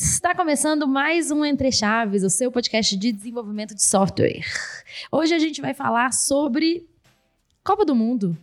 Está começando mais um Entre Chaves, o seu podcast de desenvolvimento de software. Hoje a gente vai falar sobre Copa do Mundo.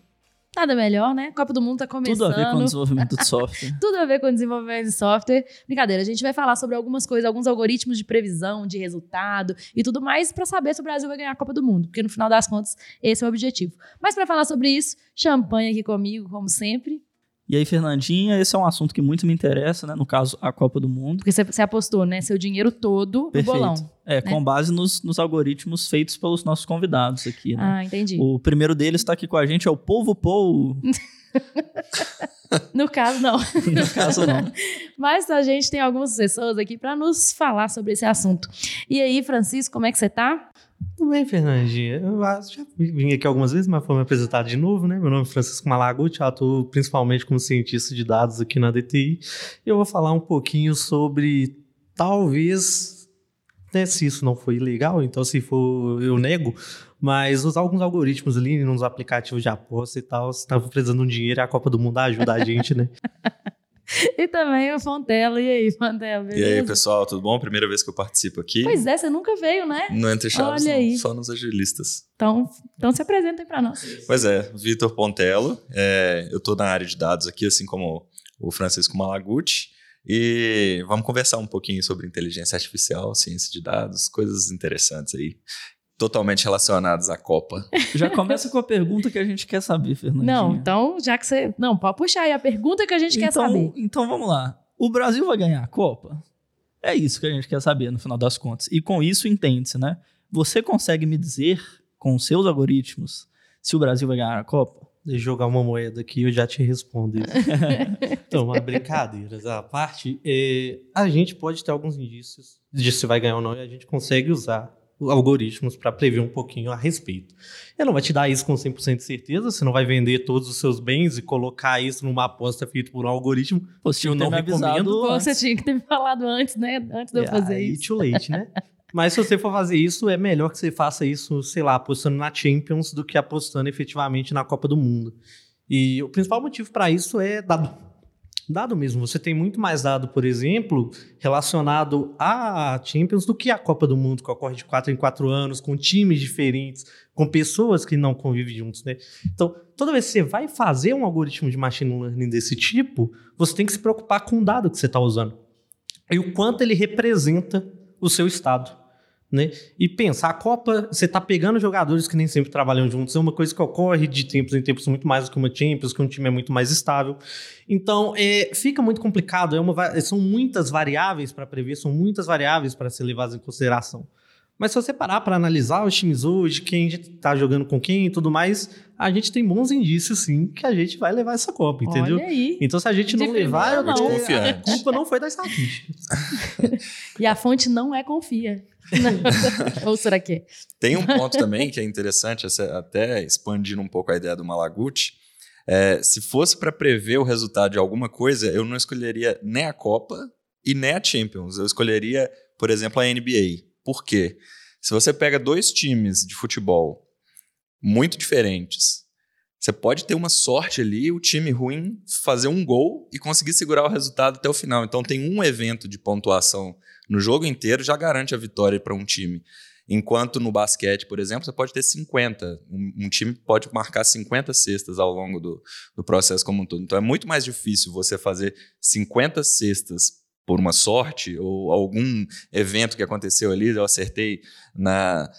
Nada melhor, né? Copa do Mundo tá começando. Tudo a ver com desenvolvimento de software. Tudo a ver com desenvolvimento de software. Brincadeira, a gente vai falar sobre algumas coisas, alguns algoritmos de previsão, de resultado e tudo mais para saber se o Brasil vai ganhar a Copa do Mundo, porque no final das contas esse é o objetivo. Mas para falar sobre isso, champanhe aqui comigo, como sempre. E aí, Fernandinha, esse é um assunto que muito me interessa, né? No caso, a Copa do Mundo. Porque você apostou, né? Seu dinheiro todo Perfeito. no bolão. É, né? com base nos, nos, algoritmos feitos pelos nossos convidados aqui, né? Ah, entendi. O primeiro deles está aqui com a gente, é o Povo Pou. no caso, não. no caso, não. Mas a gente tem algumas pessoas aqui para nos falar sobre esse assunto. E aí, Francisco, como é que você tá? Tudo bem, Fernandinha. Eu já vim aqui algumas vezes, mas foi me apresentar de novo, né? Meu nome é Francisco Malaguti, atuo principalmente como cientista de dados aqui na DTI. E eu vou falar um pouquinho sobre, talvez, né, se isso não foi ilegal, então se for, eu nego, mas usar alguns algoritmos ali nos aplicativos de aposta e tal, se estava precisando de um dinheiro, a Copa do Mundo ajuda a gente, né? e também o Fontelo. E aí, Fontelo, beleza? E aí, pessoal, tudo bom? Primeira vez que eu participo aqui. Pois é, você nunca veio, né? No Entre Chaves, Olha não, aí. só nos agilistas. Então, então se apresentem para nós. Pois é, Vitor Pontello. É, eu estou na área de dados aqui, assim como o Francisco Malaguti. E vamos conversar um pouquinho sobre inteligência artificial, ciência de dados, coisas interessantes aí totalmente relacionados à Copa. Já começa com a pergunta que a gente quer saber, Fernandinho. Não, então, já que você. Não, pode puxar aí a pergunta que a gente então, quer saber. Então vamos lá. O Brasil vai ganhar a Copa? É isso que a gente quer saber no final das contas. E com isso entende-se, né? Você consegue me dizer, com os seus algoritmos, se o Brasil vai ganhar a Copa? Deixa eu jogar uma moeda aqui eu já te respondo isso. então, uma brincadeiras à parte, é, a gente pode ter alguns indícios de se vai ganhar ou não e a gente consegue usar algoritmos para prever um pouquinho a respeito. Eu não vai te dar isso com 100% de certeza, você não vai vender todos os seus bens e colocar isso numa aposta feita por um algoritmo. Pô, você eu não recomendo. Pô, você tinha que ter me falado antes, né? Antes de eu fazer aí, isso. too late, né? Mas se você for fazer isso, é melhor que você faça isso, sei lá, apostando na Champions do que apostando efetivamente na Copa do Mundo. E o principal motivo para isso é dado dado mesmo. Você tem muito mais dado, por exemplo, relacionado à Champions do que a Copa do Mundo, que ocorre de quatro em quatro anos, com times diferentes, com pessoas que não convivem juntos, né? Então, toda vez que você vai fazer um algoritmo de machine learning desse tipo, você tem que se preocupar com o dado que você está usando e o quanto ele representa o seu estado. Né? E pensar, a Copa, você está pegando jogadores que nem sempre trabalham juntos, é uma coisa que ocorre de tempos em tempos muito mais do que uma Champions, que um time é muito mais estável. Então, é, fica muito complicado, é uma, são muitas variáveis para prever, são muitas variáveis para ser levadas em consideração. Mas se você parar para analisar os times hoje, quem está jogando com quem e tudo mais, a gente tem bons indícios, sim, que a gente vai levar essa Copa, entendeu? Olha aí. Então, se a gente não levar, eu não. a culpa não foi da estatística. e a fonte não é confia. Ou será que é? Tem um ponto também que é interessante, até expandindo um pouco a ideia do Malaguti. É, se fosse para prever o resultado de alguma coisa, eu não escolheria nem a Copa e nem a Champions. Eu escolheria, por exemplo, a NBA. Por quê? Se você pega dois times de futebol muito diferentes, você pode ter uma sorte ali, o time ruim fazer um gol e conseguir segurar o resultado até o final. Então tem um evento de pontuação no jogo inteiro já garante a vitória para um time. Enquanto no basquete, por exemplo, você pode ter 50. Um, um, time pode marcar 50 cestas ao longo do, do processo como um todo. Então é muito mais difícil você fazer 50 cestas por uma sorte ou algum evento que aconteceu ali, eu acertei na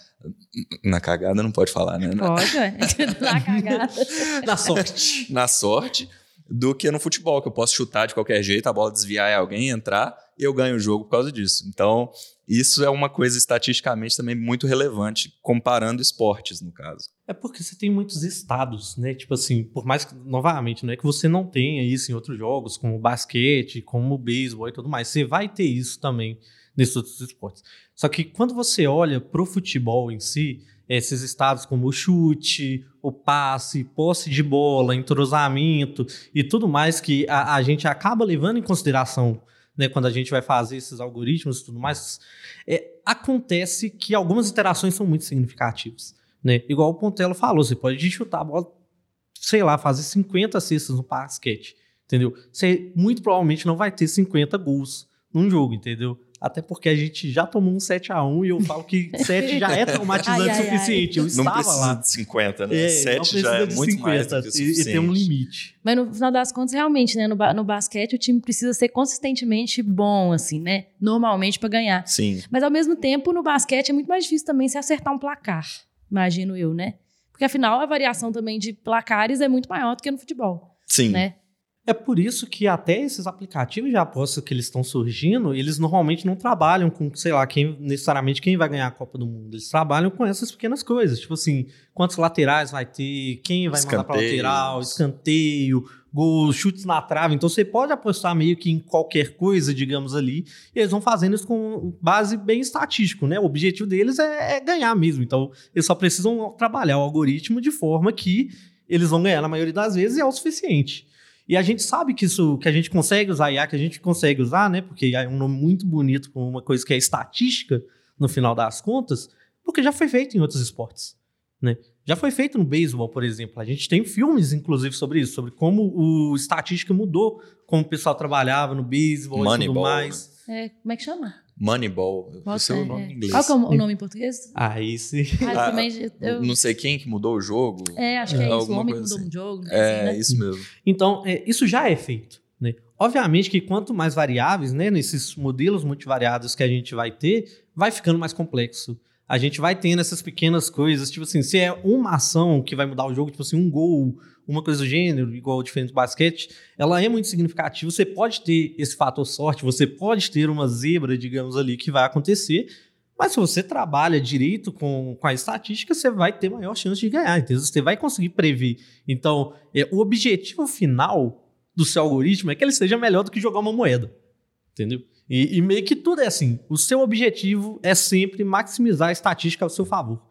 na cagada não pode falar, né? Pode, na cagada. na sorte. na sorte do que no futebol, que eu posso chutar de qualquer jeito, a bola desviar em alguém, entrar e eu ganho o jogo por causa disso. Então, isso é uma coisa estatisticamente também muito relevante, comparando esportes, no caso. É porque você tem muitos estados, né? Tipo assim, por mais que, novamente, não é que você não tenha isso em outros jogos, como o basquete, como o beisebol e tudo mais. Você vai ter isso também nesses outros esportes. Só que quando você olha pro futebol em si, esses estados como o chute, o passe, posse de bola, entrosamento e tudo mais que a, a gente acaba levando em consideração né, quando a gente vai fazer esses algoritmos e tudo mais, é, acontece que algumas interações são muito significativas. Né? Igual o Pontello falou, você pode chutar a bola, sei lá, fazer 50 cestas no basquete, entendeu? Você muito provavelmente não vai ter 50 gols num jogo, entendeu? Até porque a gente já tomou um 7x1 e eu falo que 7 já é traumatizante o Ai, ai, ai. suficiente. Eu Não estava precisa lá. de 50, né? É, não 7 precisa já é de muito mais do 50, que o e- suficiente. E tem um limite. Mas no final das contas, realmente, né? No, no basquete, o time precisa ser consistentemente bom, assim, né? Normalmente pra ganhar. Sim, Mas ao mesmo tempo, no basquete é muito mais difícil também se acertar um placar, imagino eu, né? Porque afinal a variação também de placares é muito maior do que no futebol, sim. né? É por isso que até esses aplicativos de aposta que eles estão surgindo, eles normalmente não trabalham com, sei lá, quem necessariamente quem vai ganhar a Copa do Mundo. Eles trabalham com essas pequenas coisas, tipo assim, quantos laterais vai ter, quem vai mandar para lateral, escanteio, gols, chutes na trave. Então você pode apostar meio que em qualquer coisa, digamos ali, e eles vão fazendo isso com base bem estatístico, né? O objetivo deles é, é ganhar mesmo. Então eles só precisam trabalhar o algoritmo de forma que eles vão ganhar na maioria das vezes e é o suficiente. E a gente sabe que isso, que a gente consegue usar IA, que a gente consegue usar, né? Porque IA é um nome muito bonito com uma coisa que é estatística no final das contas, porque já foi feito em outros esportes, né? Já foi feito no beisebol, por exemplo. A gente tem filmes, inclusive, sobre isso, sobre como o estatística mudou, como o pessoal trabalhava no beisebol e tudo mais. É, como é que chama? Moneyball. Qual Esse é o é? nome em inglês. Qual que é o nome em português? Aí sim. Ah, Ah, também, eu, Não sei quem que mudou o jogo. é, acho que é isso. O homem que mudou assim. um jogo. É, assim, né? isso mesmo. Então, é, isso já é feito. Né? Obviamente que quanto mais variáveis, né, nesses modelos multivariados que a gente vai ter, vai ficando mais complexo. A gente vai tendo essas pequenas coisas, tipo assim, se é uma ação que vai mudar o jogo, tipo assim, um gol, uma coisa do gênero, igual diferente do basquete, ela é muito significativa. Você pode ter esse fator sorte, você pode ter uma zebra, digamos ali, que vai acontecer, mas se você trabalha direito com, com a estatística, você vai ter maior chance de ganhar, entendeu? Você vai conseguir prever. Então, é, o objetivo final do seu algoritmo é que ele seja melhor do que jogar uma moeda. Entendeu? E, e meio que tudo é assim. O seu objetivo é sempre maximizar a estatística ao seu favor.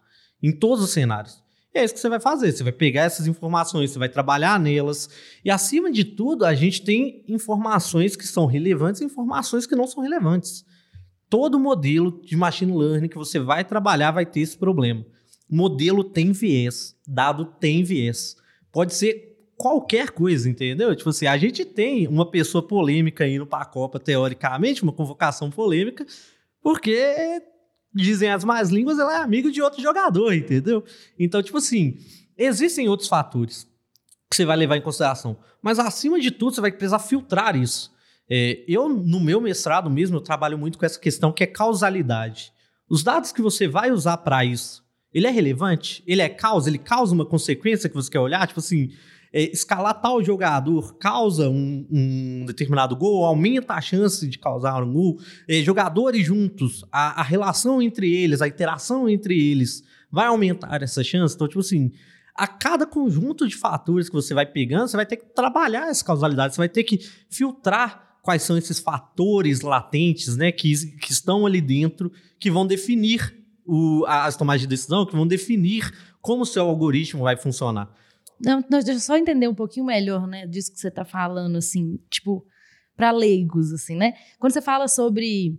Em todos os cenários. E é isso que você vai fazer. Você vai pegar essas informações, você vai trabalhar nelas. E acima de tudo, a gente tem informações que são relevantes e informações que não são relevantes. Todo modelo de machine learning que você vai trabalhar vai ter esse problema. Modelo tem viés, dado tem viés. Pode ser qualquer coisa, entendeu? Tipo assim, a gente tem uma pessoa polêmica indo para a Copa, teoricamente, uma convocação polêmica, porque dizem as más línguas, ela é amiga de outro jogador, entendeu? Então, tipo assim, existem outros fatores que você vai levar em consideração, mas acima de tudo, você vai precisar filtrar isso. É, eu, no meu mestrado mesmo, eu trabalho muito com essa questão que é causalidade. Os dados que você vai usar para isso, ele é relevante? Ele é causa? Ele causa uma consequência que você quer olhar? Tipo assim, escalar tal jogador causa um, um determinado gol, aumenta a chance de causar um gol. É, jogadores juntos, a, a relação entre eles, a interação entre eles vai aumentar essa chance. Então, tipo assim, a cada conjunto de fatores que você vai pegando, você vai ter que trabalhar essa causalidade, você vai ter que filtrar quais são esses fatores latentes, né, que, que estão ali dentro, que vão definir o, as tomadas de decisão, que vão definir como o seu algoritmo vai funcionar. Não, não, deixa eu só entender um pouquinho melhor, né, disso que você tá falando, assim, tipo, para leigos, assim, né? Quando você fala sobre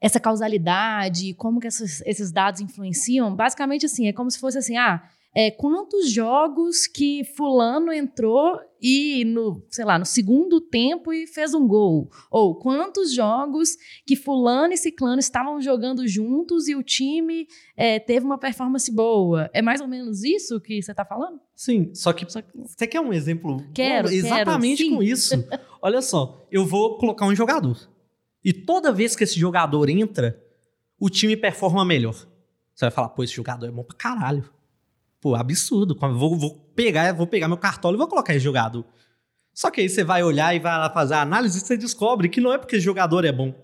essa causalidade, como que essas- esses dados influenciam, basicamente, assim, é como se fosse assim, ah, é, quantos jogos que fulano entrou e no, sei lá, no segundo tempo e fez um gol? Ou quantos jogos que fulano e ciclano estavam jogando juntos e o time é, teve uma performance boa? É mais ou menos isso que você tá falando? Sim, só que Só que- você quer um exemplo? Quero, bom? Exatamente quero, com isso. Olha só, eu vou colocar um jogador. E toda vez que esse jogador entra, o time performa melhor. Você vai falar, pô, esse jogador é bom pra caralho. Pô, absurdo. Vou, vou pegar, vou pegar meu cartola e vou colocar esse jogador. Só que aí você vai olhar e vai lá fazer a análise e você descobre que não é porque jogador é bom.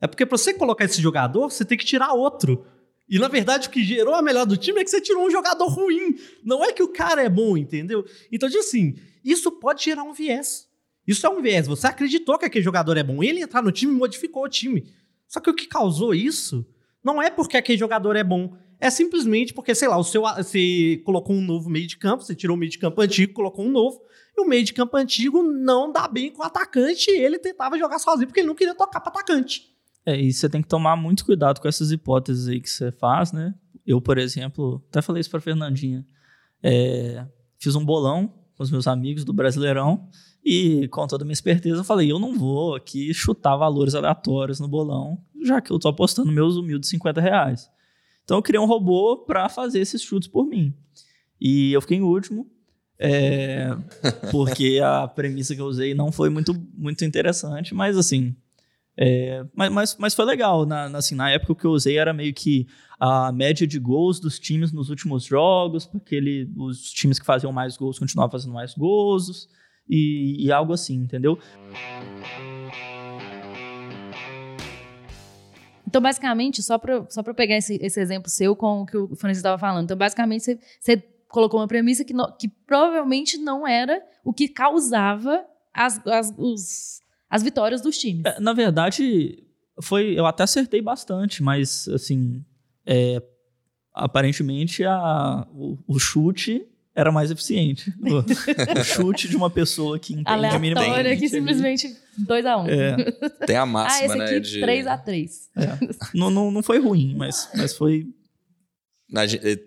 É porque pra você colocar esse jogador, você tem que tirar outro. E na verdade o que gerou a melhor do time é que você tirou um jogador ruim. Não é que o cara é bom, entendeu? Então, tipo assim, isso pode gerar um viés. Isso é um viés. Você acreditou que aquele jogador é bom. Ele entrar no time modificou o time. Só que o que causou isso não é porque aquele jogador é bom. É simplesmente porque, sei lá, o seu, você colocou um novo meio de campo, você tirou o meio de campo antigo, colocou um novo, e o meio de campo antigo não dá bem com o atacante e ele tentava jogar sozinho porque ele não queria tocar para atacante. É, e você tem que tomar muito cuidado com essas hipóteses aí que você faz, né? Eu, por exemplo, até falei isso pra Fernandinha. É, fiz um bolão com os meus amigos do Brasileirão E com toda a minha esperteza, eu falei: eu não vou aqui chutar valores aleatórios no bolão, já que eu tô apostando meus humildes 50 reais. Então eu criei um robô para fazer esses chutes por mim. E eu fiquei em último, é, porque a premissa que eu usei não foi muito, muito interessante, mas assim. É, mas, mas, mas foi legal. Na, na, assim, na época o que eu usei era meio que a média de gols dos times nos últimos jogos, porque ele, os times que faziam mais gols continuavam fazendo mais gols, e, e algo assim, entendeu? Então, basicamente, só para só pegar esse, esse exemplo seu com o que o Francisco estava falando, então, basicamente, você, você colocou uma premissa que, no, que provavelmente não era o que causava as, as, os, as vitórias dos times. É, na verdade, foi eu até acertei bastante, mas, assim, é, aparentemente a, o, o chute era mais eficiente. o chute de uma pessoa que entende Aleatória, que simplesmente 2x1. Um. É. Tem a máxima, ah, esse né? De... 3x3. É. não, não, não foi ruim, mas, mas foi.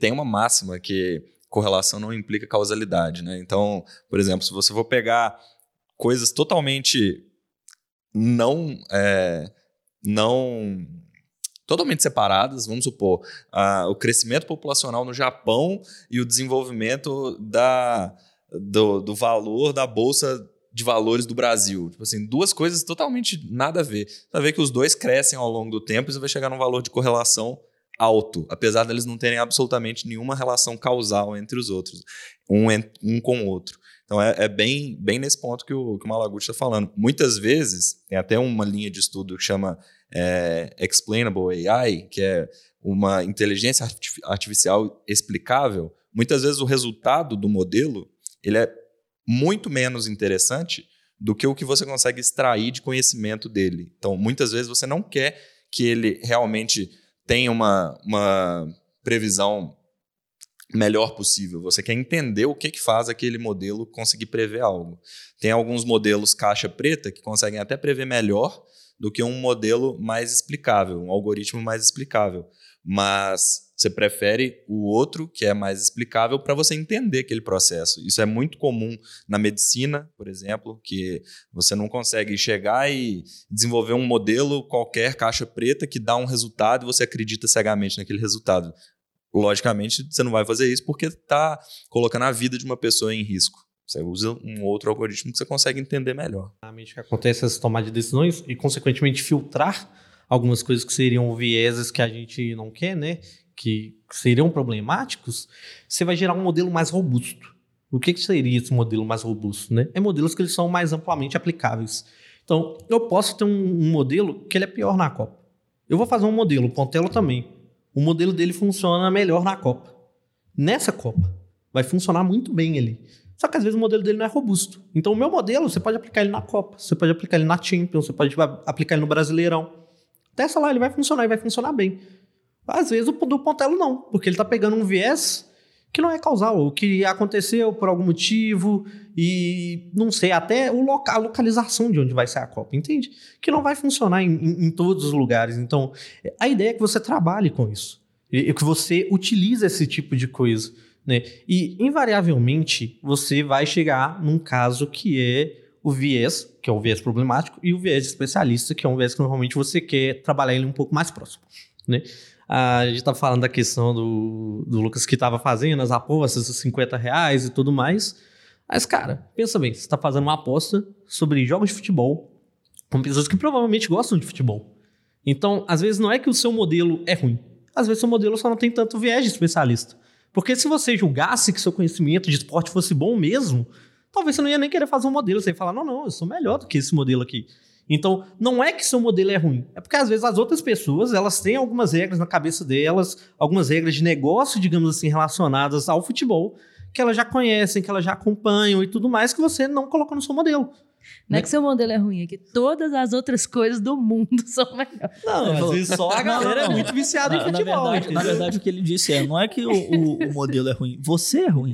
Tem uma máxima que correlação não implica causalidade, né? Então, por exemplo, se você for pegar coisas totalmente não. É, não totalmente separadas. Vamos supor, o crescimento populacional no Japão e o desenvolvimento da, do, do valor da bolsa de valores do Brasil. Tipo assim, duas coisas totalmente nada a ver. Você vai ver que os dois crescem ao longo do tempo e você vai chegar num valor de correlação alto, apesar deles não terem absolutamente nenhuma relação causal entre os outros, um, um com o outro. Então é, é, bem, bem nesse ponto que o, que o Malaguti está falando. Muitas vezes, tem até uma linha de estudo que chama é, Explainable AI, que é uma inteligência artificial explicável, muitas vezes o resultado do modelo ele é muito menos interessante do que o que você consegue extrair de conhecimento dele. Então, muitas vezes você não quer que ele realmente tenha uma, uma previsão melhor possível. Você quer entender o que, que faz aquele modelo conseguir prever algo. Tem alguns modelos caixa preta que conseguem até prever melhor do que um modelo mais explicável, um algoritmo mais explicável. Mas você prefere o outro, que é mais explicável, para você entender aquele processo. Isso é muito comum na medicina, por exemplo, que você não consegue chegar e desenvolver um modelo qualquer, caixa preta, que dá um resultado e você acredita cegamente naquele resultado. Logicamente, você não vai fazer isso porque está colocando a vida de uma pessoa em risco. Você usa um outro algoritmo que você consegue entender melhor. Realmente acontece essa tomada de decisões e, consequentemente, filtrar algumas coisas que seriam vieses que a gente não quer, né? Que seriam problemáticos, você vai gerar um modelo mais robusto. O que, que seria esse modelo mais robusto, né? É modelos que eles são mais amplamente aplicáveis. Então, eu posso ter um, um modelo que ele é pior na Copa. Eu vou fazer um modelo, o Pontelo também. O modelo dele funciona melhor na Copa. Nessa Copa, vai funcionar muito bem ali. Só que às vezes o modelo dele não é robusto. Então o meu modelo, você pode aplicar ele na Copa, você pode aplicar ele na Champions, você pode aplicar ele no Brasileirão. Testa lá, ele vai funcionar e vai funcionar bem. Às vezes o do Pontelo não, porque ele está pegando um viés que não é causal, o que aconteceu por algum motivo e não sei, até o local, a localização de onde vai ser a Copa, entende? Que não vai funcionar em, em, em todos os lugares. Então, a ideia é que você trabalhe com isso, e que você utilize esse tipo de coisa. Né? E, invariavelmente, você vai chegar num caso que é o viés, que é o viés problemático, e o viés especialista, que é um viés que normalmente você quer trabalhar ele um pouco mais próximo. Né? A gente estava falando da questão do, do Lucas que estava fazendo as apostas, os 50 reais e tudo mais. Mas, cara, pensa bem, você está fazendo uma aposta sobre jogos de futebol com pessoas que provavelmente gostam de futebol. Então, às vezes não é que o seu modelo é ruim. Às vezes o seu modelo só não tem tanto viés de especialista. Porque se você julgasse que seu conhecimento de esporte fosse bom mesmo, talvez você não ia nem querer fazer um modelo. Você ia falar, não, não, eu sou melhor do que esse modelo aqui. Então, não é que seu modelo é ruim. É porque, às vezes, as outras pessoas, elas têm algumas regras na cabeça delas, algumas regras de negócio, digamos assim, relacionadas ao futebol, que elas já conhecem, que elas já acompanham e tudo mais, que você não colocou no seu modelo. Não é que seu modelo é ruim, é que todas as outras coisas do mundo são melhores. Não, às vezes só a galera é muito viciada em futebol. Na verdade, na verdade, o que ele disse é: não é que o, o, o modelo é ruim, você é ruim.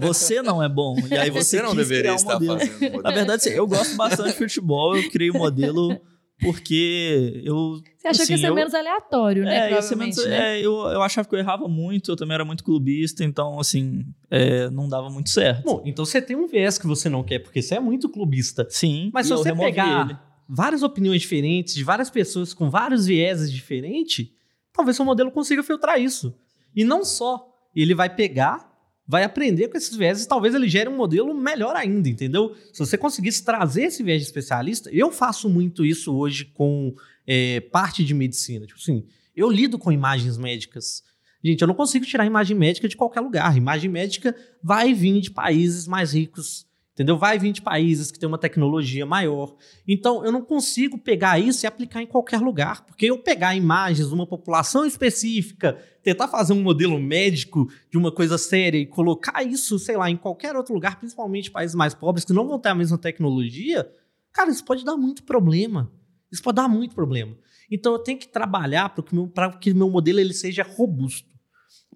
Você não é bom. E aí você, você não deveria um estar modelo. fazendo modelo. Na verdade, eu gosto bastante de futebol, eu criei o um modelo porque eu. Você achou assim, que ia ser eu- menos aleatório, né? É, ia ser menos- né? é, eu, eu achava que eu errava muito, eu também era muito clubista, então, assim, é, não dava muito certo. Bom, então você tem um viés que você não quer, porque você é muito clubista. Sim, Mas e se eu você pegar ele. várias opiniões diferentes, de várias pessoas com vários vieses diferentes, talvez seu modelo consiga filtrar isso. E não só. Ele vai pegar, vai aprender com esses vieses, talvez ele gere um modelo melhor ainda, entendeu? Se você conseguisse trazer esse viés de especialista, eu faço muito isso hoje com é, parte de medicina. Tipo assim, eu lido com imagens médicas. Gente, eu não consigo tirar imagem médica de qualquer lugar. Imagem médica vai vir de países mais ricos, entendeu? Vai vir de países que têm uma tecnologia maior. Então, eu não consigo pegar isso e aplicar em qualquer lugar, porque eu pegar imagens de uma população específica, tentar fazer um modelo médico de uma coisa séria e colocar isso, sei lá, em qualquer outro lugar, principalmente países mais pobres que não vão ter a mesma tecnologia, cara, isso pode dar muito problema. Isso pode dar muito problema. Então, eu tenho que trabalhar para que, pra que meu modelo ele seja robusto,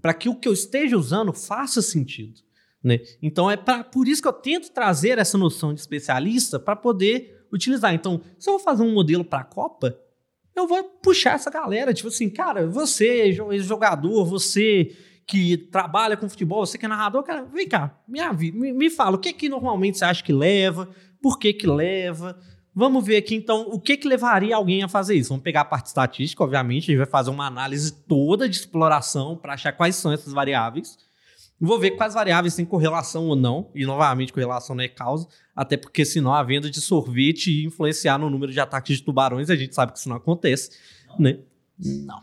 para que o que eu esteja usando faça sentido. Né? Então é pra, por isso que eu tento trazer essa noção de especialista para poder utilizar. Então, se eu vou fazer um modelo para a Copa, eu vou puxar essa galera, tipo assim, cara, você, jo- jogador, você que trabalha com futebol, você que é narrador, cara, vem cá, me, me, me fala, o que que normalmente você acha que leva, por que que leva, Vamos ver aqui, então, o que, que levaria alguém a fazer isso? Vamos pegar a parte estatística, obviamente, a gente vai fazer uma análise toda de exploração para achar quais são essas variáveis. Vou ver quais variáveis têm correlação ou não, e novamente, correlação não é causa, até porque senão a venda de sorvete ia influenciar no número de ataques de tubarões, a gente sabe que isso não acontece, né? Não.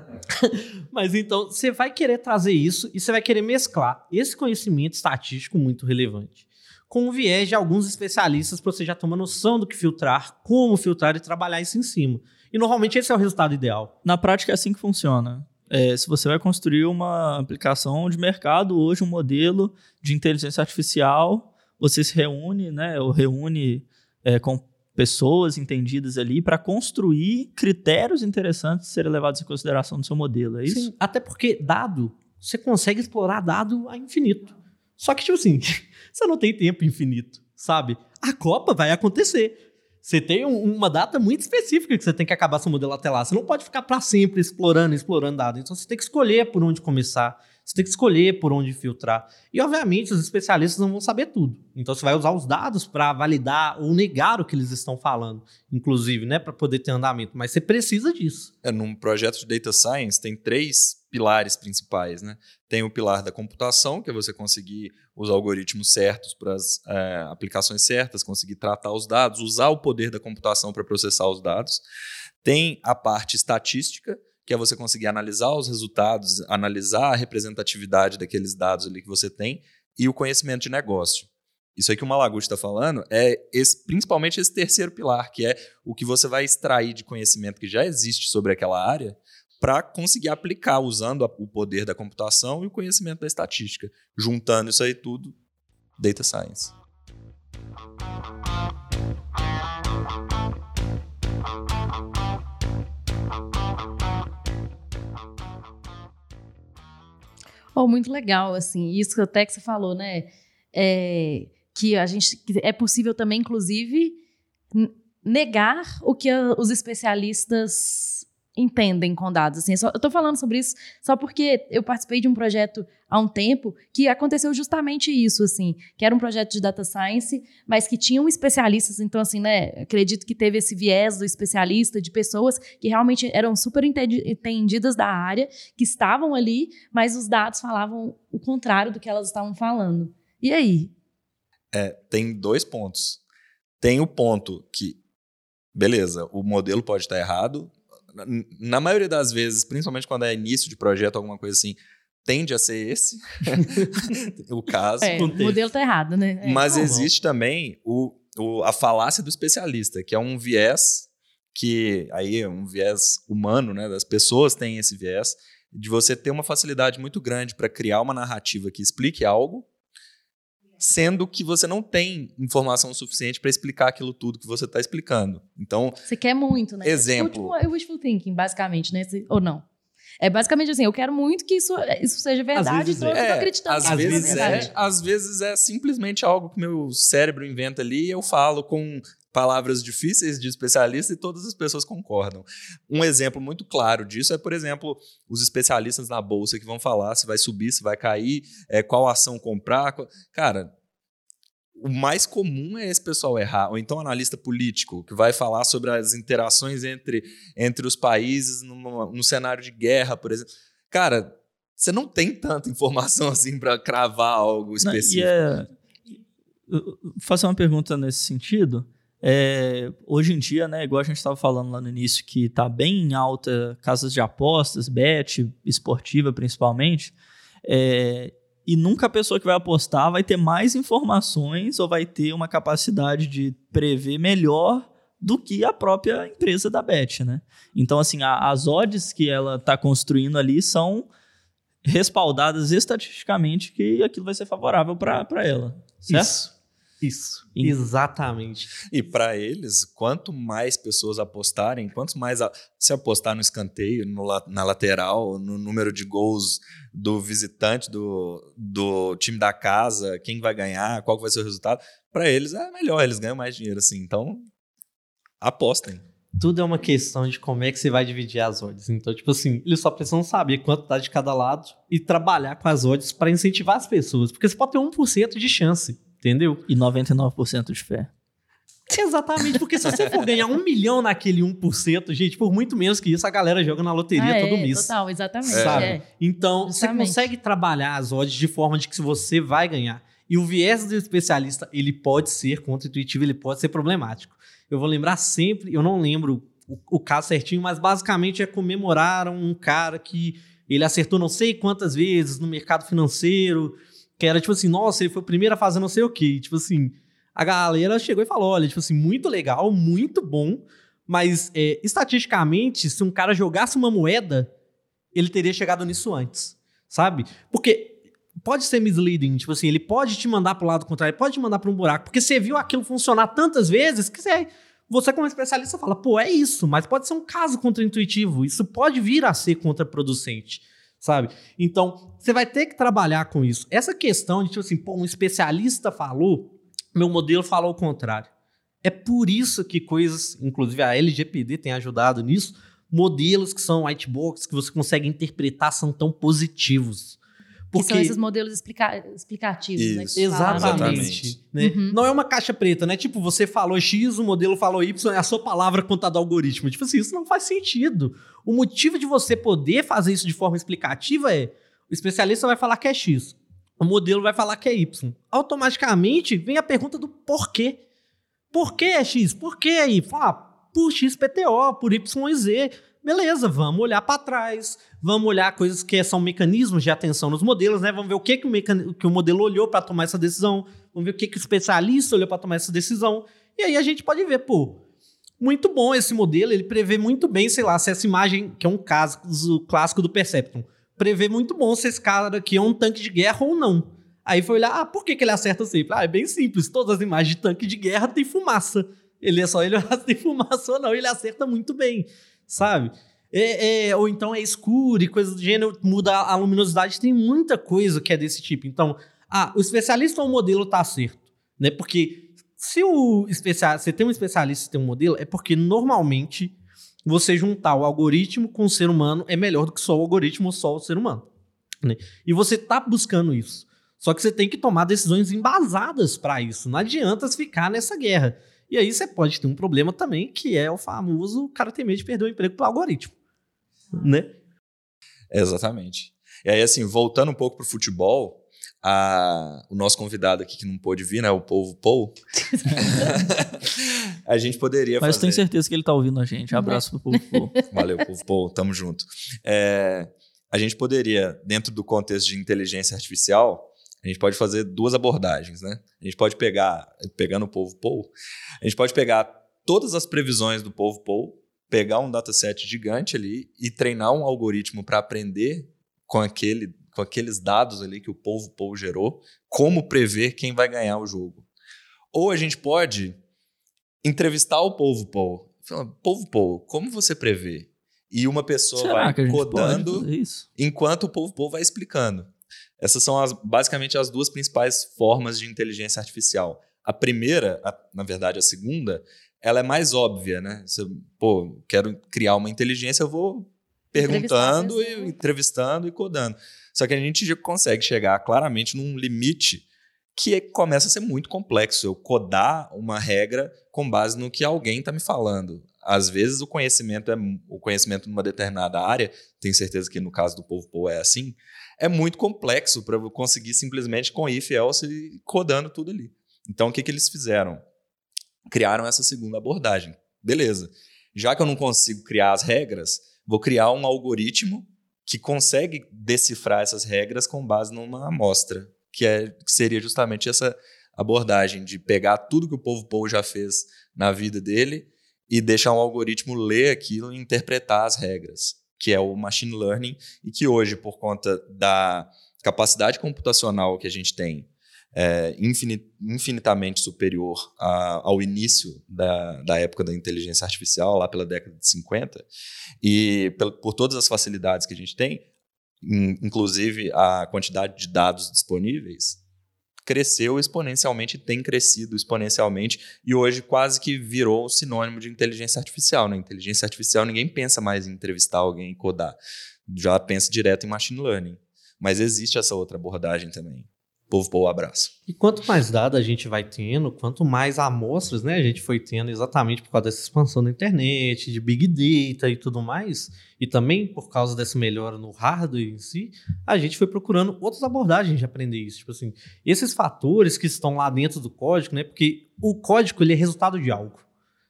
Mas então, você vai querer trazer isso e você vai querer mesclar esse conhecimento estatístico muito relevante com o viés de alguns especialistas para você já ter uma noção do que filtrar, como filtrar e trabalhar isso em cima. E normalmente esse é o resultado ideal. Na prática é assim que funciona. É, se você vai construir uma aplicação de mercado, hoje um modelo de inteligência artificial, você se reúne, né, ou reúne é, com pessoas entendidas ali para construir critérios interessantes serem levados em consideração no seu modelo, é isso? Sim, até porque dado, você consegue explorar dado a infinito. Só que, tipo assim, você não tem tempo infinito, sabe? A Copa vai acontecer. Você tem um- uma data muito específica que você tem que acabar seu modelo até lá. Você não pode ficar para sempre explorando, explorando dados. Então você tem que escolher por onde começar. Você tem que escolher por onde filtrar. E, obviamente, os especialistas não vão saber tudo. Então você vai usar os dados para validar ou negar o que eles estão falando, inclusive, né, para poder ter andamento. Mas você precisa disso. É, num projeto de data science tem três pilares principais, né? Tem o pilar da computação, que é você conseguir os algoritmos certos para as é, aplicações certas, conseguir tratar os dados, usar o poder da computação para processar os dados. Tem a parte estatística, que é você conseguir analisar os resultados, analisar a representatividade daqueles dados ali que você tem, e o conhecimento de negócio. Isso aí que o Malaguti está falando é esse- principalmente esse terceiro pilar, que é o que você vai extrair de conhecimento que já existe sobre aquela área para conseguir aplicar usando o poder da computação e o conhecimento da estatística. Juntando isso aí tudo, data science. Oh, muito legal, assim, isso até que você falou, né? É, que a gente que é possível também, inclusive, negar o que a- os especialistas entendem com dados. Assim, só- eu tô falando sobre isso só porque eu participei de um projeto há um tempo que aconteceu justamente isso, assim, que era um projeto de data science, mas que tinham especialistas, então, assim, né, acredito que teve esse viés do especialista, de pessoas que realmente eram super entendi- entendidas da área, que estavam ali, mas os dados falavam o contrário do que elas estavam falando. E aí? É, tem dois pontos. Tem o ponto que, beleza, o modelo pode estar errado. Na- maioria das vezes, principalmente quando é início de projeto, alguma coisa assim, tende a ser esse o caso. É, o modelo tá errado, né? É. Mas existe também o, o- a falácia do especialista, que é um viés que aí é um viés humano, né? Das pessoas têm esse viés de você ter uma facilidade muito grande para criar uma narrativa que explique algo, sendo que você não tem informação suficiente para explicar aquilo tudo que você está explicando. Então, Você quer muito, né? Exemplo. É wishful thinking, basicamente, né? Ou não? É basicamente assim, eu quero muito que isso, isso seja verdade, então eu é. tô acreditando às que vezes é verdade. é, às vezes é simplesmente algo que meu cérebro inventa ali e eu falo com palavras difíceis de especialista e todas as pessoas concordam. Um exemplo muito claro disso é, por exemplo, os especialistas na bolsa que vão falar se vai subir, se vai cair, é, qual ação comprar. Qual... Cara, o mais comum é esse pessoal errar. Ou então analista político, que vai falar sobre as interações entre, entre os países no cenário de guerra, por exemplo. Cara, você não tem tanta informação assim para cravar algo específico. Não, é, fazer uma pergunta nesse sentido. É, hoje em dia, né, igual a gente estava falando lá no início, que está bem em alta casas de apostas, bet, esportiva principalmente, é, e nunca a pessoa que vai apostar vai ter mais informações ou vai ter uma capacidade de prever melhor do que a própria empresa da bet, né? Então, assim, a, as odds que ela está construindo ali são respaldadas estatisticamente que aquilo vai ser favorável para ela, certo? Isso. Isso, exatamente. E para eles, quanto mais pessoas apostarem, quanto mais a, se apostar no escanteio, no, na lateral, no número de gols do visitante, do, do time da casa, quem vai ganhar, qual vai ser o resultado, para eles é melhor, eles ganham mais dinheiro assim. Então, apostem. Tudo é uma questão de como é que você vai dividir as odds. Então, tipo assim, eles só precisam saber quanto dá de cada lado e trabalhar com as odds para incentivar as pessoas. Porque você pode ter 1% de chance Entendeu? E 99% de fé. Exatamente, porque se você for ganhar um milhão naquele 1%, gente, por muito menos que isso, a galera joga na loteria ah, todo é, mês. Total, exatamente. Sabe? É. Então, Justamente. você consegue trabalhar as odds de forma de que você vai ganhar. E o viés do especialista, ele pode ser contra-intuitivo, ele pode ser problemático. Eu vou lembrar sempre, eu não lembro o, o caso certinho, mas basicamente é comemorar um cara que ele acertou não sei quantas vezes no mercado financeiro, que era tipo assim, nossa, ele foi o primeiro a fazer não sei o quê. Tipo assim, a galera chegou e falou: olha, tipo assim, muito legal, muito bom, mas é, estatisticamente, se um cara jogasse uma moeda, ele teria chegado nisso antes, sabe? Porque pode ser misleading, tipo assim, ele pode te mandar pro lado contrário, pode te mandar para um buraco, porque você viu aquilo funcionar tantas vezes que você, você como especialista fala, pô, é isso, mas pode ser um caso contraintuitivo, isso pode vir a ser contraproducente sabe? Então, você vai ter que trabalhar com isso. Essa questão de, tipo assim, pô, um especialista falou, meu modelo falou o contrário. É por isso que coisas, inclusive a LGPD tem ajudado nisso, modelos que são whitebox, que você consegue interpretar, são tão positivos. Porque... Que são esses modelos explica explicativos, né? Exatamente. Né? Uhum. Não é uma caixa preta, né? Tipo, você falou X, o modelo falou Y, é a sua palavra contada ao algoritmo. Tipo assim, isso não faz sentido. O motivo de você poder fazer isso de forma explicativa é o especialista vai falar que é X, o modelo vai falar que é Y. Automaticamente vem a pergunta do porquê. Por que é X? Por que é Y? Ah, por XPTO, por Y e Z. Beleza, vamos olhar para trás, vamos olhar coisas que são mecanismos de atenção nos modelos, né? Vamos ver o que, que, o, mecan... que o modelo olhou para tomar essa decisão, vamos ver o que, que o especialista olhou para tomar essa decisão. E aí a gente pode ver, pô, muito bom esse modelo, ele prevê muito bem, sei lá, se essa imagem, que é um caso clássico do Perceptron, prevê muito bom se esse cara aqui é um tanque de guerra ou não. Aí foi olhar, ah, por que, que ele acerta sempre? Ah, é bem simples, todas as imagens de tanque de guerra tem fumaça. Ele é só ele se tem fumaça ou não, ele acerta muito bem sabe? É, é, ou então é escuro e coisa do gênero, muda a, luminosidade, tem muita coisa que é desse tipo. Então, ah, o especialista ou o modelo tá certo, né? Porque se o especialista, você tem um especialista e tem um modelo, é porque normalmente você juntar o algoritmo com o ser humano é melhor do que só o algoritmo ou só o ser humano. Né? E você tá buscando isso. Só que você tem que tomar decisões embasadas para isso. Não adianta ficar nessa guerra. E aí você pode ter um problema também, que é o famoso o cara ter medo de perder o emprego pro algoritmo. Né? Exatamente. E aí, assim, voltando um pouco pro futebol, a, o nosso convidado aqui que não pôde vir, né? O Povo Paul. a gente poderia Mas fazer... tenho certeza que ele tá ouvindo a gente. Abraço pro Povo Paul. Valeu, Povo Paul. Tamo junto. É, a gente poderia, dentro do contexto de inteligência artificial, a gente pode fazer duas abordagens, né? A gente pode pegar, pegando o povo Paul, a gente pode pegar todas as previsões do povo Paul, pegar um dataset gigante ali e treinar um algoritmo para aprender com, aquele, com aqueles dados ali que o povo Paul gerou, como prever quem vai ganhar o jogo. Ou a gente pode entrevistar o povo Paul. Falar, povo Paul, como você prevê? E uma pessoa Será vai codando enquanto o povo Paul vai explicando. Essas são as, basicamente as duas principais formas de inteligência artificial. A primeira, a- na verdade, a segunda, ela é mais óbvia, né? Você, pô, quero criar uma inteligência, eu vou perguntando Entrevistar a e entrevistando e codando. Só que a gente já consegue chegar claramente num limite que é- começa a ser muito complexo. Eu codar uma regra com base no que alguém está me falando. Às vezes o conhecimento é o conhecimento numa determinada área, tenho certeza que no caso do povo Povo é assim, é muito complexo para conseguir simplesmente com if else codando tudo ali. Então o que, que eles fizeram? Criaram essa segunda abordagem. Beleza. Já que eu não consigo criar as regras, vou criar um algoritmo que consegue decifrar essas regras com base numa amostra, que, é, que seria justamente essa abordagem de pegar tudo que o povo Paul já fez na vida dele e deixar um algoritmo ler aquilo e interpretar as regras, que é o machine learning, e que hoje, por conta da capacidade computacional que a gente tem, é, infini- infinitamente superior a- ao início da, da época da inteligência artificial, lá pela década de 50, e pel- por todas as facilidades que a gente tem, in- inclusive a quantidade de dados disponíveis, cresceu exponencialmente, tem crescido exponencialmente, e hoje quase que virou sinônimo de inteligência artificial. Né? Inteligência artificial, ninguém pensa mais em entrevistar alguém e codar, já pensa direto em machine learning. Mas existe essa outra abordagem também. Povo, povo, abraço. E quanto mais dados a gente vai tendo, quanto mais amostras né, a gente foi tendo exatamente por causa dessa expansão da internet, de Big Data e tudo mais, e também por causa dessa melhora no hardware em si, a gente foi procurando outras abordagens de aprender isso. Tipo assim, esses fatores que estão lá dentro do código, né? Porque o código ele é resultado de algo.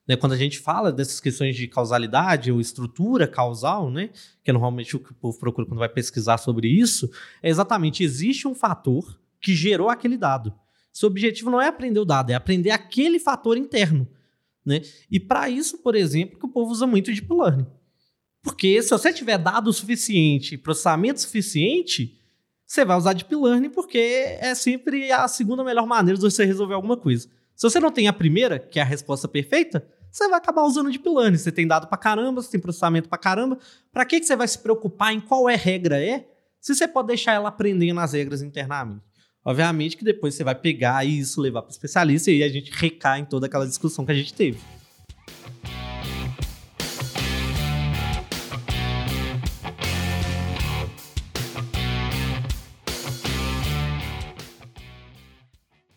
Né, quando a gente fala dessas questões de causalidade ou estrutura causal, né, que é normalmente o que o povo procura quando vai pesquisar sobre isso, é exatamente existe um fator que gerou aquele dado. Seu objetivo não é aprender o dado, é aprender aquele fator interno. Né? E para isso, por exemplo, que o povo usa muito Deep Learning. Porque se você tiver dado suficiente, processamento suficiente, você vai usar Deep Learning porque é sempre a segunda melhor maneira de você resolver alguma coisa. Se você não tem a primeira, que é a resposta perfeita, você vai acabar usando Deep Learning. Você tem dado para caramba, você tem processamento para caramba. Para que, que você vai se preocupar em qual é regra é, se você pode deixar ela aprendendo as regras internamente? Obviamente que depois você vai pegar isso, levar para o especialista e a gente recai em toda aquela discussão que a gente teve.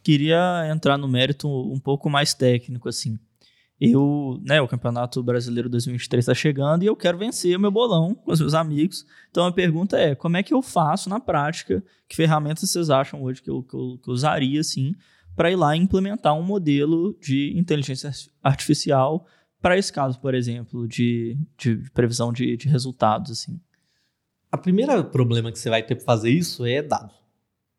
Queria entrar no mérito um pouco mais técnico, assim. Eu, né, o Campeonato Brasileiro 2023 está chegando e eu quero vencer o meu bolão com os meus amigos. Então a pergunta é: como é que eu faço na prática? Que ferramentas vocês acham hoje que eu, que eu, que eu usaria, assim, para ir lá implementar um modelo de inteligência artificial para esse caso, por exemplo, de, de previsão de, de resultados, assim? A primeira problema que você vai ter para fazer isso é dado.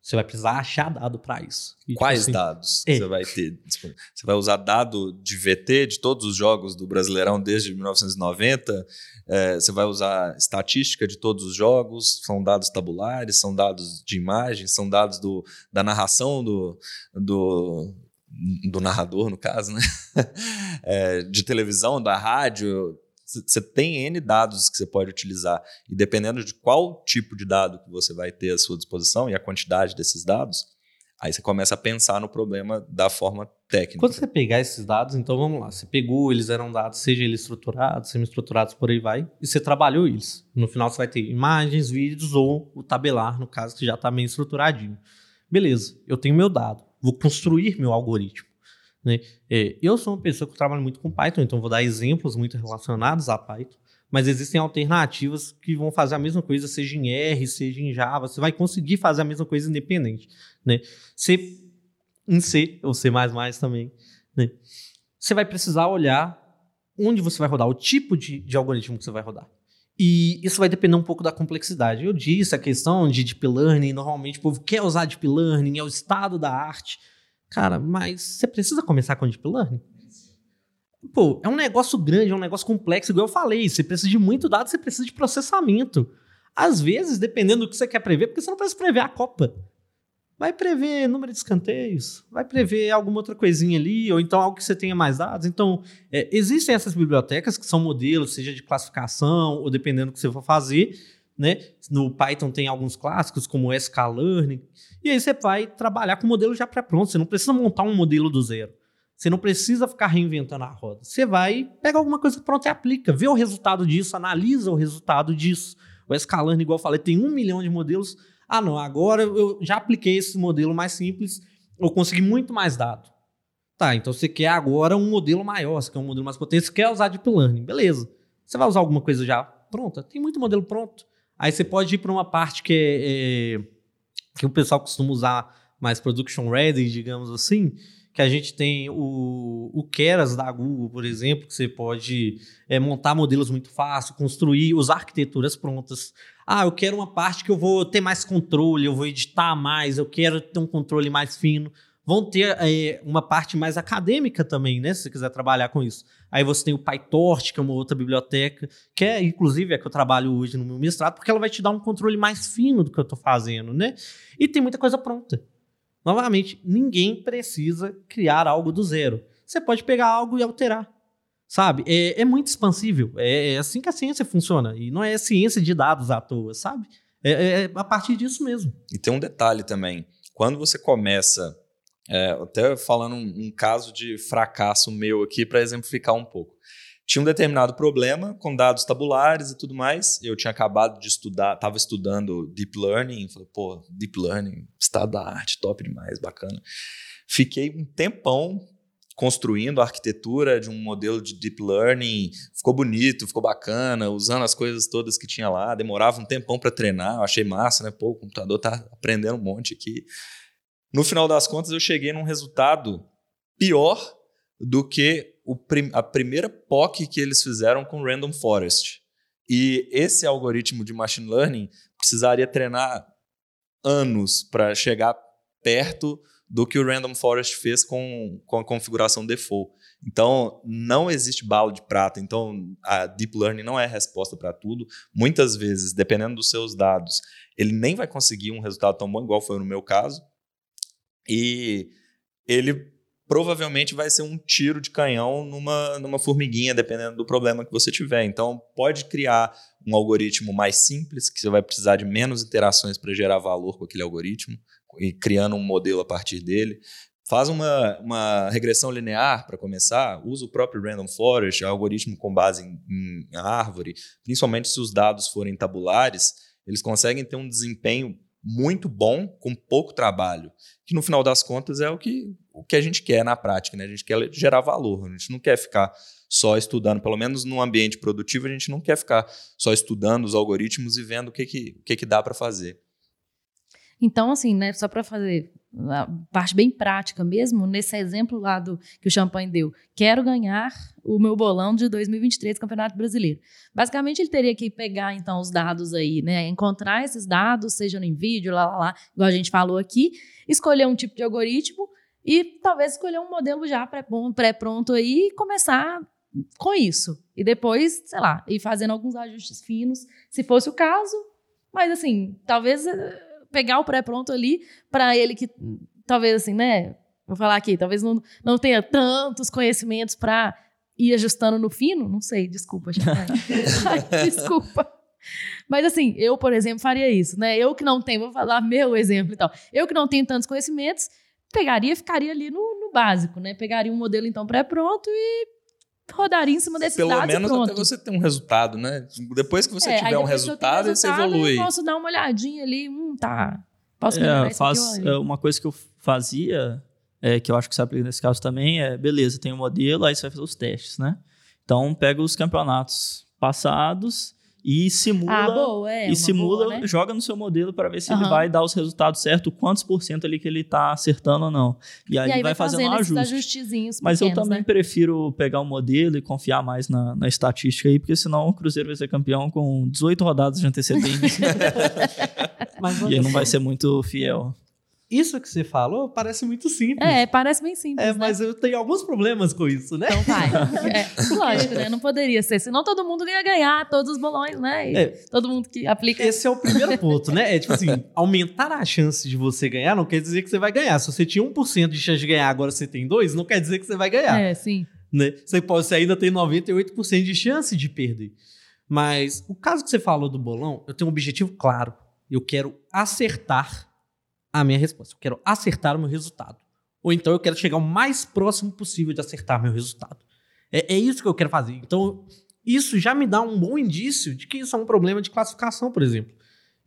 Você vai precisar achar dado para isso. E, tipo Quais assim, dados é. você vai ter? disponível? Você vai usar dado de VT de todos os jogos do Brasileirão desde 1990? É, você vai usar estatística de todos os jogos? São dados tabulares? São dados de imagem? São dados do, da narração do, do, do narrador, no caso, né? É, de televisão, da rádio? Você tem N dados que você pode utilizar. E dependendo de qual tipo de dado que você vai ter à sua disposição e a quantidade desses dados, aí você começa a pensar no problema da forma técnica. Quando você pegar esses dados, então vamos lá. Você pegou, eles eram dados, seja eles estruturados, semi-estruturados, por aí vai, e você trabalhou eles. No final você vai ter imagens, vídeos ou o tabelar, no caso, que já está meio estruturadinho. Beleza, eu tenho meu dado, vou construir meu algoritmo. Né? É, eu sou uma pessoa que trabalha muito com Python, então vou dar exemplos muito relacionados a Python, mas existem alternativas que vão fazer a mesma coisa, seja em R, seja em Java, você vai conseguir fazer a mesma coisa independente. Né? C, em C, ou C++ também, né? você vai precisar olhar onde você vai rodar, o tipo de, de algoritmo que você vai rodar. E isso vai depender um pouco da complexidade. Eu disse a questão de Deep Learning, normalmente o povo quer usar Deep Learning, é o estado da arte. Cara, mas você precisa começar com Deep Learning? Pô, é um negócio grande, é um negócio complexo, igual eu falei. Você precisa de muito dado, você precisa de processamento. Às vezes, dependendo do que você quer prever, porque você não precisa prever a Copa. Vai prever número de escanteios, vai prever alguma outra coisinha ali, ou então algo que você tenha mais dados. Então, é, existem essas bibliotecas que são modelos, seja de classificação, ou dependendo do que você for fazer, né? No Python tem alguns clássicos, como o sklearning. E aí você vai trabalhar com o modelo já pré-pronto. Você não precisa montar um modelo do zero. Você não precisa ficar reinventando a roda. Você vai, pega alguma coisa pronta e aplica. Vê o resultado disso, analisa o resultado disso. O sklearning, igual eu falei, tem um milhão de modelos. Ah, não, agora eu já apliquei esse modelo mais simples, eu consegui muito mais dado. Tá, então você quer agora um modelo maior, você quer um modelo mais potente, você quer usar Deep Learning. Beleza. Você vai usar alguma coisa já pronta? Tem muito modelo pronto. Aí você pode ir para uma parte que é, é, que o pessoal costuma usar mais production ready, digamos assim, que a gente tem o, o Keras da Google, por exemplo, que você pode é, montar modelos muito fácil, construir, usar arquiteturas prontas. Ah, eu quero uma parte que eu vou ter mais controle, eu vou editar mais, eu quero ter um controle mais fino vão ter é, uma parte mais acadêmica também, né? Se você quiser trabalhar com isso. Aí você tem o PyTorch, que é uma outra biblioteca, que é, inclusive, é que eu trabalho hoje no meu mestrado, porque ela vai te dar um controle mais fino do que eu estou fazendo, né? E tem muita coisa pronta. Novamente, ninguém precisa criar algo do zero. Você pode pegar algo e alterar. Sabe? É, é muito expansível. É, é, assim que a ciência funciona. E não é ciência de dados à toa, sabe? É, é, é a partir disso mesmo. E tem um detalhe também. Quando você começa é, até falando um, um, caso de fracasso meu aqui para exemplificar um pouco. Tinha um determinado problema com dados tabulares e tudo mais. Eu tinha acabado de estudar, estava estudando Deep Learning. Falei, pô, Deep Learning, estado da arte, top demais, bacana. Fiquei um tempão construindo a arquitetura de um modelo de deep learning, ficou bonito, ficou bacana, usando as coisas todas que tinha lá, demorava um tempão para treinar, achei massa, né? Pô, o computador tá aprendendo um monte aqui. No final das contas, eu cheguei num resultado pior do que prim a primeira POC que eles fizeram com Random Forest. E esse algoritmo de machine learning precisaria treinar anos para chegar perto do que o Random Forest fez com, com a configuração default. Então, não existe bala de prata. Então, a Deep Learning não é a resposta para tudo. Muitas vezes, dependendo dos seus dados, ele nem vai conseguir um resultado tão bom, igual foi no meu caso. E ele provavelmente vai ser um tiro de canhão numa, numa formiguinha, dependendo do problema que você tiver. Então, pode criar um algoritmo mais simples, que você vai precisar de menos interações para gerar valor com aquele algoritmo, e criando um modelo a partir dele. Faz uma, uma regressão linear para começar, usa o próprio Random Forest, algoritmo com base em, em árvore, principalmente se os dados forem tabulares, eles conseguem ter um desempenho muito bom com pouco trabalho, que no final das contas é o que, o que a gente quer na prática, né? A gente quer gerar valor, a gente não quer ficar só estudando, pelo menos no ambiente produtivo, a gente não quer ficar só estudando os algoritmos e vendo o que, que, o que, que dá para fazer. Então, assim, né, só para fazer a parte bem prática mesmo, nesse exemplo lá do, que o Champagne deu, quero ganhar o meu bolão de 2023 Campeonato Brasileiro. Basicamente, ele teria que pegar, então, os dados aí, né, encontrar esses dados, seja no vídeo, lá, lá, lá, igual a gente falou aqui, escolher um tipo de algoritmo e talvez escolher um modelo já pré-pronto aí e começar com isso. E depois, sei lá, ir fazendo alguns ajustes finos, se fosse o caso, mas assim, talvez eh, pegar o pré-pronto ali para ele que talvez assim, né? Vou falar aqui, talvez não, não tenha tantos conhecimentos para ir ajustando no fino, não sei, desculpa, desculpa. Mas assim, eu, por exemplo, faria isso, né? Eu que não tenho, vou falar meu exemplo e tal. Eu que não tenho tantos conhecimentos, pegaria, ficaria ali no, no básico, né? Pegaria um modelo então pré-pronto e rodaria em cima desses Pelo dados menos pronto. até você ter um resultado, né? Depois que você É, tiver um tenho resultado, você resultado, evolui. Eu posso dar uma olhadinha ali, hum, tá. Posso melhorar É, faz, é, uma coisa que eu fazia, é, que eu acho que se aplica nesse caso também, é beleza, tem um modelo, aí você vai fazer os testes, né? Então pega os campeonatos passados e simula. Ah, boa, é. e simula, boa, né? joga no seu modelo para ver se ele Aham. vai dar os resultados certos, quantos por cento ali que ele tá acertando ou não. E aí, E aí vai, fazendo um esses ajuste. ajustezinhos Mas eu pequenos, também né? prefiro pegar o modelo e confiar mais na, na estatística aí, porque senão o Cruzeiro vai ser campeão com 18 rodadas de antecedência Mas e não vai ser muito fiel. Isso que você falou parece muito simples. É, parece bem simples, É, né? mas eu tenho alguns problemas com isso, né? Então vai. É, lógico, né? Não poderia ser. Senão todo mundo ia ganhar todos os bolões, né? É. Todo mundo que aplica. Esse é o primeiro ponto, né? É tipo assim, aumentar a chance de você ganhar não quer dizer que você vai ganhar. Se você tinha 1% de chance de ganhar, agora você tem 2, não quer dizer que você vai ganhar. É, sim. Né? Você, pode, você ainda tem 98% de chance de perder. Mas o caso que você falou do bolão, eu tenho um objetivo claro. Eu quero acertar a minha resposta. Eu quero acertar o meu resultado. Ou então eu quero chegar o mais próximo possível de acertar meu resultado. É, é isso que eu quero fazer. Então, isso já me dá um bom indício de que isso é um problema de classificação, por exemplo.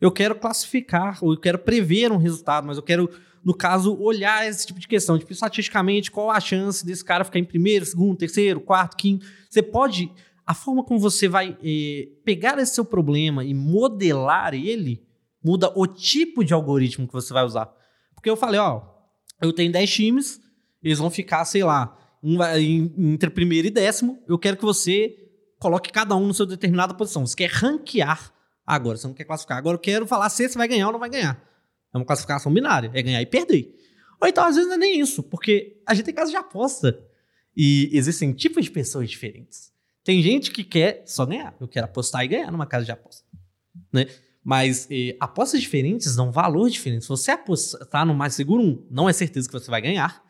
Eu quero classificar, ou eu quero prever um resultado, mas eu quero, no caso, olhar esse tipo de questão. Tipo, estatisticamente, qual a chance desse cara ficar em primeiro, segundo, terceiro, quarto, quinto. Você pode. A forma como você vai eh, pegar esse seu problema e modelar ele muda o tipo de algoritmo que você vai usar. Porque eu falei, ó, eu tenho 10 times, eles vão ficar, sei lá, entre primeiro e décimo. Eu quero que você coloque cada um na sua determinada posição. Você quer ranquear agora, você não quer classificar. Agora eu quero falar se você vai ganhar ou não vai ganhar. É uma classificação binária, é ganhar e perder. Ou então, às vezes, não é nem isso, porque a gente tem casa de aposta. E existem tipos de pessoas diferentes. Tem gente que quer só ganhar. Eu quero apostar e ganhar numa casa de aposta. Né? Mas eh, apostas diferentes dão valor diferente. Se você apostar no mais seguro não é certeza que você vai ganhar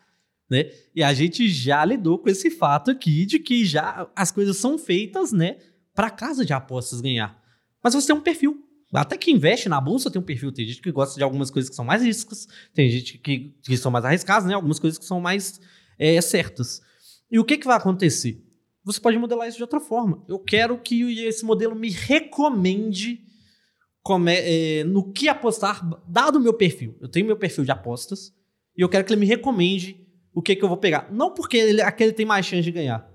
né? E a gente já lidou com esse fato aqui de que já as coisas são feitas, né, para casa de apostas ganhar. Mas você tem um perfil. Até que investe na bolsa tem um perfil. Tem gente que gosta de algumas coisas que são mais riscas, tem gente que, que são mais arriscadas, né? Algumas coisas que são mais é, certas. E o que, que vai acontecer? Você pode modelar isso de outra forma. Eu quero que esse modelo me recomende como é, no que apostar, dado o meu perfil. Eu tenho meu perfil de apostas e eu quero que ele me recomende o que, que eu vou pegar. Não porque ele, aquele tem mais chance de ganhar,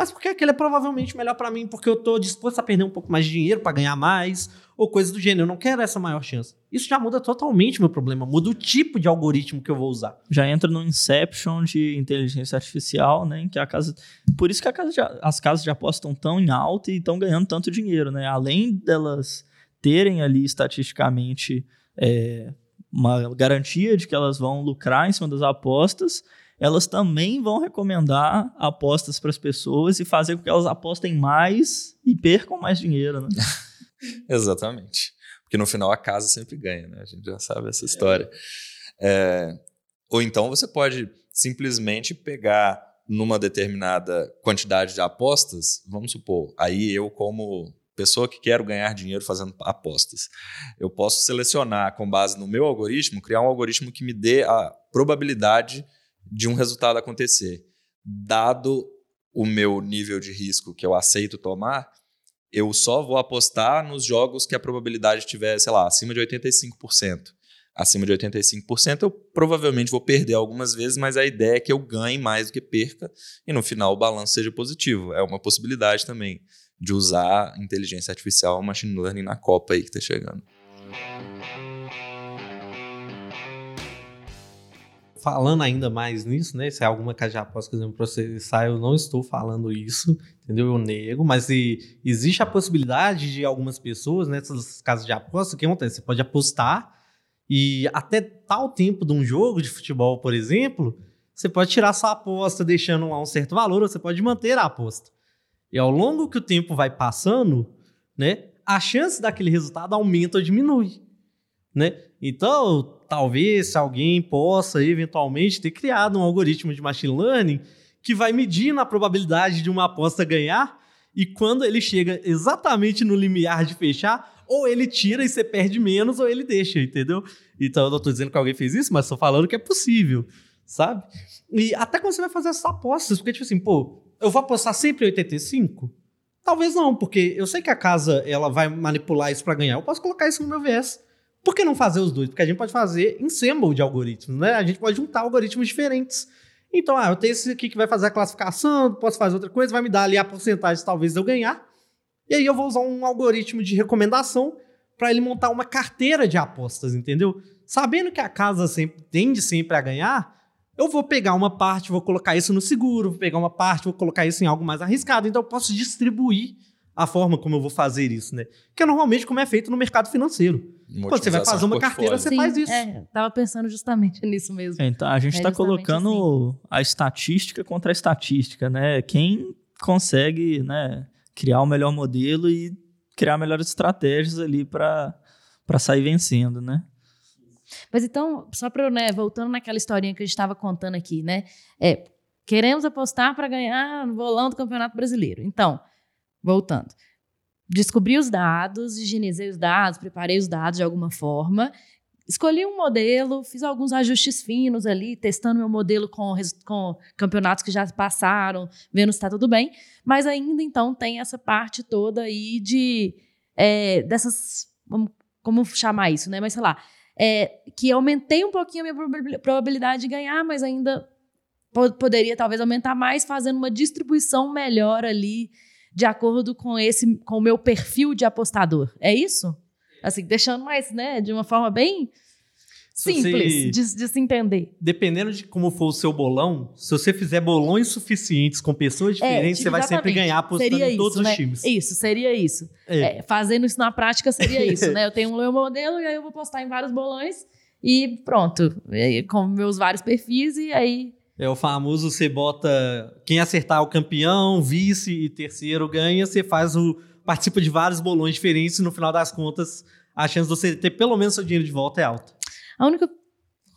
mas porque aquele é provavelmente melhor para mim, porque eu tô disposto a perder um pouco mais de dinheiro para ganhar mais, ou coisa do gênero. Eu não quero essa maior chance. Isso já muda totalmente o meu problema, muda o tipo de algoritmo que eu vou usar. Já entra no inception de inteligência artificial, né? Que a casa. Por isso que casa de, as casas de aposta estão tão em alta e estão ganhando tanto dinheiro, né? Além delas terem ali estatisticamente é, uma garantia de que elas vão lucrar em cima das apostas elas também vão recomendar apostas para as pessoas e fazer com que elas apostem mais e percam mais dinheiro, né? Exatamente. Porque no final a casa sempre ganha, né? A gente já sabe essa história. É, ou então você pode simplesmente pegar numa determinada quantidade de apostas, vamos supor, aí eu como pessoa que quero ganhar dinheiro fazendo apostas, eu posso selecionar com base no meu algoritmo, criar um algoritmo que me dê a probabilidade de um resultado acontecer. Dado o meu nível de risco que eu aceito tomar, eu só vou apostar nos jogos que a probabilidade tiver, sei lá, acima de 85%. Acima de 85%, eu provavelmente vou perder algumas vezes, mas a ideia é que eu ganhe mais do que perca e no final o balanço seja positivo. É uma possibilidade também de usar inteligência artificial, machine learning na Copa aí que está chegando. falando ainda mais nisso, né? Se é alguma casa de aposta que processar, eu não estou falando isso, entendeu? Eu nego, mas existe a possibilidade de algumas pessoas nessas casas de aposta, o que acontece? Você pode apostar e até tal tempo de um jogo de futebol, por exemplo, você pode tirar sua aposta deixando lá um certo valor, ou você pode manter a aposta. E ao longo que o tempo vai passando, né, a chance daquele resultado aumenta ou diminui, né? Então, talvez alguém possa eventualmente ter criado um algoritmo de machine learning que vai medir a probabilidade de uma aposta ganhar e quando ele chega exatamente no limiar de fechar, ou ele tira e você perde menos, ou ele deixa, entendeu? Então eu não estou dizendo que alguém fez isso, mas estou falando que é possível, sabe? E até quando você vai fazer essas apostas, porque tipo assim, pô, eu vou apostar sempre 85? Talvez não, porque eu sei que a casa ela vai manipular isso para ganhar. Eu posso colocar isso no meu viés. Por que não fazer os dois? Porque a gente pode fazer ensemble de algoritmos, né? A gente pode juntar algoritmos diferentes. Então, ah, eu tenho esse aqui que vai fazer a classificação, posso fazer outra coisa, vai me dar ali a porcentagem talvez eu ganhar. E aí eu vou usar um algoritmo de recomendação para ele montar uma carteira de apostas, entendeu? Sabendo que a casa sempre, tende sempre a ganhar, eu vou pegar uma parte, vou colocar isso no seguro, vou pegar uma parte, vou colocar isso em algo mais arriscado. Então eu posso distribuir a forma como eu vou fazer isso, né? Que é normalmente como é feito no mercado financeiro. Quando você vai fazer uma carteira, você Sim, faz isso. É, tava pensando justamente nisso mesmo. É, então, a gente É está justamente colocando a estatística contra a estatística, né? Quem consegue né, criar o melhor modelo e criar melhores estratégias ali para sair vencendo, né? Mas então, só para, né, voltando naquela historinha que a gente estava contando aqui, né? É, queremos apostar para ganhar no bolão do Campeonato Brasileiro. Então, voltando. descobri os dados, higienizei os dados, preparei os dados de alguma forma, escolhi um modelo, fiz alguns ajustes finos ali, testando meu modelo com, com campeonatos que já passaram, vendo se está tudo bem, mas ainda então tem essa parte toda aí de é, dessas, como chamar isso, né? Mas sei lá, é, que aumentei um pouquinho a minha probabilidade de ganhar, mas ainda poderia talvez aumentar mais fazendo uma distribuição melhor ali de acordo com esse com o meu perfil de apostador. É isso? Assim, deixando mais, né, de uma forma bem simples de, de, se entender. Dependendo de como for o seu bolão, se você fizer bolões suficientes com pessoas é, diferentes, é, você vai sempre ganhar apostando seria em todos isso, os né? times. Isso, seria isso. É. É, fazendo isso na prática seria isso, né? Eu tenho um meu modelo e aí eu vou postar em vários bolões e pronto. com meus vários perfis e aí é o famoso, você bota quem acertar o campeão, vice e terceiro ganha, você faz o participa de vários bolões diferentes e no final das contas a chance de você ter pelo menos seu dinheiro de volta é alta. A única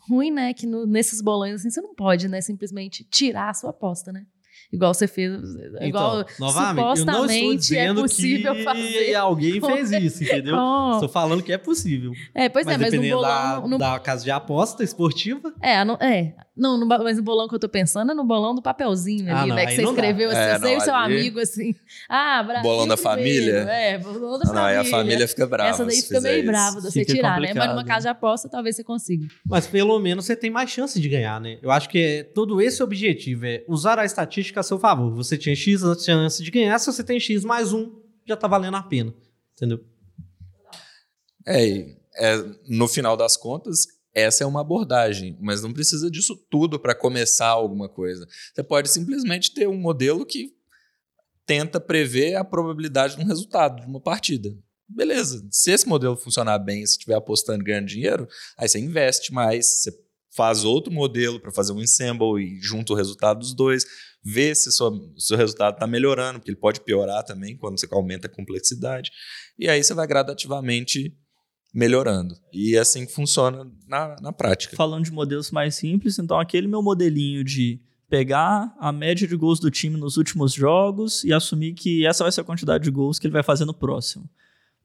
ruim, né, é que no, nesses bolões assim você não pode, né, simplesmente tirar a sua aposta, né? igual você fez. Então, igual novamente, eu não estou é dizendo é possível que fazer. alguém fez isso, entendeu? Oh. Estou falando que é possível. É, pois mas é, mas no bolão. Da, no... da casa de aposta esportiva. É, não, é. Não, no, mas no bolão que eu tô pensando é no bolão do papelzinho ah, ali, não, né? Que você escreveu dá. assim, é, você e o seu ali... amigo assim. Ah, Brasil. Bolão da família. É, bolão da ah, família. Não, aí a família fica brava. Essa daí fica meio brava de você tirar, né? Mas numa casa de aposta talvez você consiga. Mas pelo menos você tem mais chance de ganhar, né? Eu acho que é todo esse objetivo é usar a estatística a seu favor. Você tinha X chance de ganhar, se você tem X mais um, já tá valendo a pena. Entendeu? É, é no final das contas, essa é uma abordagem, mas não precisa disso tudo para começar alguma coisa. Você pode simplesmente ter um modelo que tenta prever a probabilidade de um resultado de uma partida. Beleza, se esse modelo funcionar bem, se estiver apostando ganhando dinheiro, aí você investe mais, você faz outro modelo para fazer um ensemble e junta o resultado dos dois, vê se o seu resultado está melhorando, porque ele pode piorar também quando você aumenta a complexidade. E aí você vai gradativamente melhorando. E é assim que funciona na, na prática. Falando de modelos mais simples, então aquele meu modelinho de pegar a média de gols do time nos últimos jogos e assumir que essa vai ser a quantidade de gols que ele vai fazer no próximo.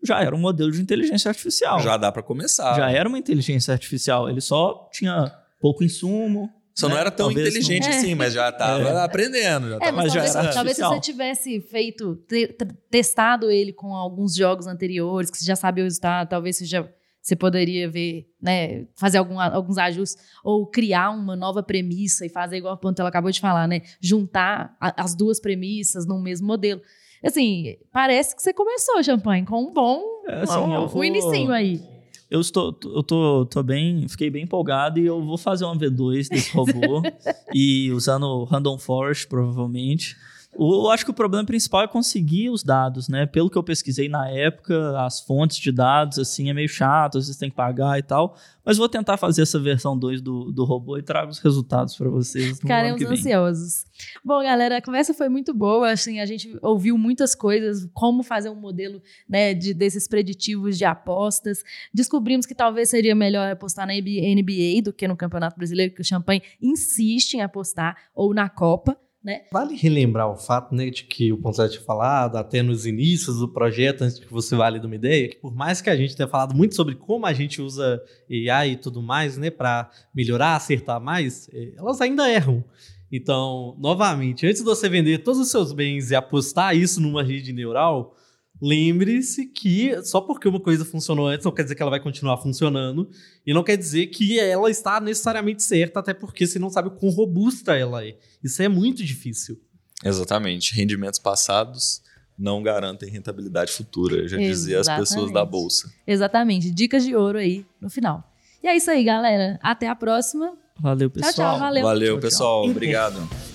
Já era um modelo de inteligência artificial. Já dá para começar. Já era uma inteligência artificial. Ele só tinha pouco insumo, só né? não era tão talvez inteligente não... assim, mas já estava é. aprendendo. Já é, mas, talvez, já era talvez se você tivesse feito, te, testado ele com alguns jogos anteriores, que você já sabia o resultado, talvez você já você poderia ver, né, fazer algum, alguns ajustes ou criar uma nova premissa e fazer igual a Pantela acabou de falar, né, juntar a, as duas premissas num mesmo modelo. Assim, parece que você começou, Champagne, com um bom, é, assim, um, vou... um inicinho aí eu estou, eu tô, tô bem, fiquei bem empolgado e eu vou fazer uma V2 desse robô e usando Random Forest provavelmente. Eu acho que o problema principal é conseguir os dados, né? Pelo que eu pesquisei na época, as fontes de dados, assim, é meio chato, às vezes tem que pagar e tal. Mas vou tentar fazer essa versão 2 do, do robô e trago os resultados para vocês. Ficaremos ansiosos. Bom, galera, a conversa foi muito boa. Assim, a gente ouviu muitas coisas, como fazer um modelo né, de, desses preditivos de apostas. Descobrimos que talvez seria melhor apostar na NBA do que no Campeonato Brasileiro, que o Champagne insiste em apostar, ou na Copa. Né? Vale relembrar o fato né, de que o Ponce tinha falado, até nos inícios do projeto, antes que você valide uma ideia, que por mais que a gente tenha falado muito sobre como a gente usa AI e tudo mais né, para melhorar, acertar mais, eh, elas ainda erram. Então, novamente, antes de você vender todos os seus bens e apostar isso numa rede neural, lembre-se que só porque uma coisa funcionou antes não quer dizer que ela vai continuar funcionando e não quer dizer que ela está necessariamente certa, até porque você não sabe o quão robusta ela é. Isso é muito difícil. Exatamente. Rendimentos passados não garantem rentabilidade futura, já dizia as pessoas da bolsa. Exatamente. Dicas de ouro aí no final. E é isso aí, galera. Até a próxima. Valeu, pessoal. Tchau, tchau. Valeu. Valeu, tchau, pessoal. Tchau. Obrigado.